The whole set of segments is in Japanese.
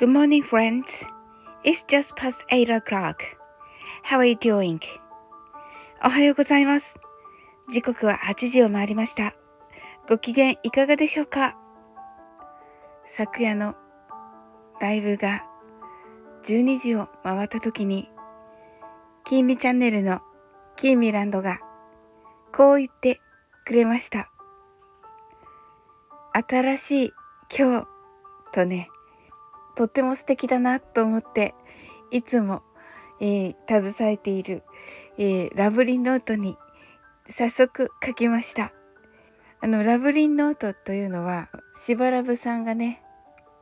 Good morning, friends. It's just past 8 o'clock. How are you doing? おはようございます。時刻は8時を回りました。ご機嫌いかがでしょうか？昨夜のライブが12時を回った時に、キーミチャンネルのキーミランドがこう言ってくれました。新しい今日とね、とっても素敵だなと思って、いつも、えー、携えている、えー、ラブリンノートに早速書きました。あの、ラブリンノートというのは、しばらぶさんがね、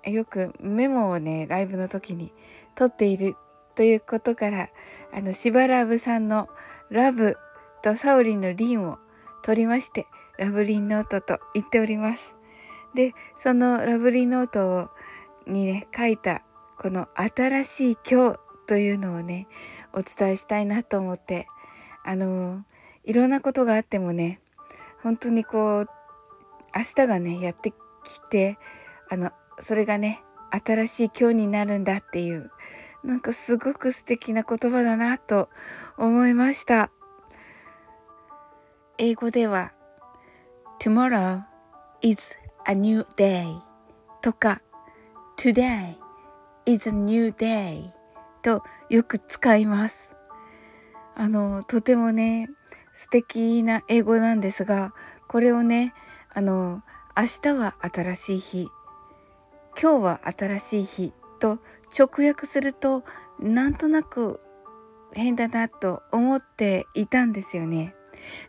よくメモをね、ライブの時に取っているということから、あの、しばらぶさんのラブとサオリンのリンを取りまして、ラブリンノートと言っております。で、そのラブリンノートをにね書いたこの新しい今日というのをねお伝えしたいなと思って。あのいろんなことがあってもね本当にこう明日がねやってきてあのそれがね新しい今日になるんだっていうなんかすごく素敵な言葉だなと思いました。英語では Tomorrow is a new day とか Today is a new day とよく使います。あの、とてもね、素敵な英語なんですが、これをね、あの、明日は新しい日、今日は新しい日と直訳すると、なんとなく変だなと思っていたんですよね。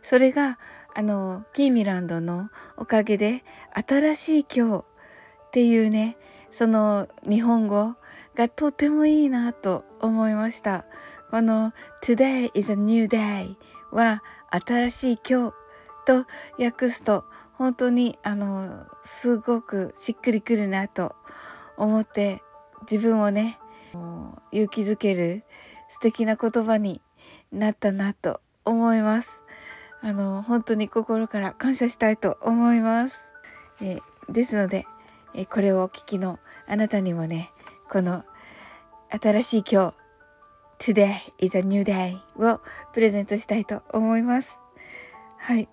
それが、あの、キーミランドのおかげで、新しい今日っていうね、その日本語がとてもいいなと思いました。この Today is a new day は新しい今日と訳すと本当にあのすごくしっくりくるなと思って自分をね勇気づける素敵な言葉になったなと思います。あの本当に心から感謝したいと思います。えですのでえこれをお聞きのあなたにもね、この新しい今日、Today is a new day をプレゼントしたいと思います。はい。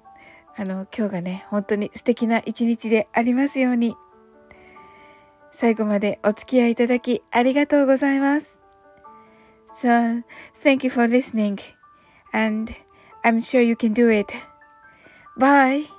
あの、今日がね、本当に素敵な一日でありますように。最後までお付き合いいただきありがとうございます。So, thank you for listening and I'm sure you can do it. Bye!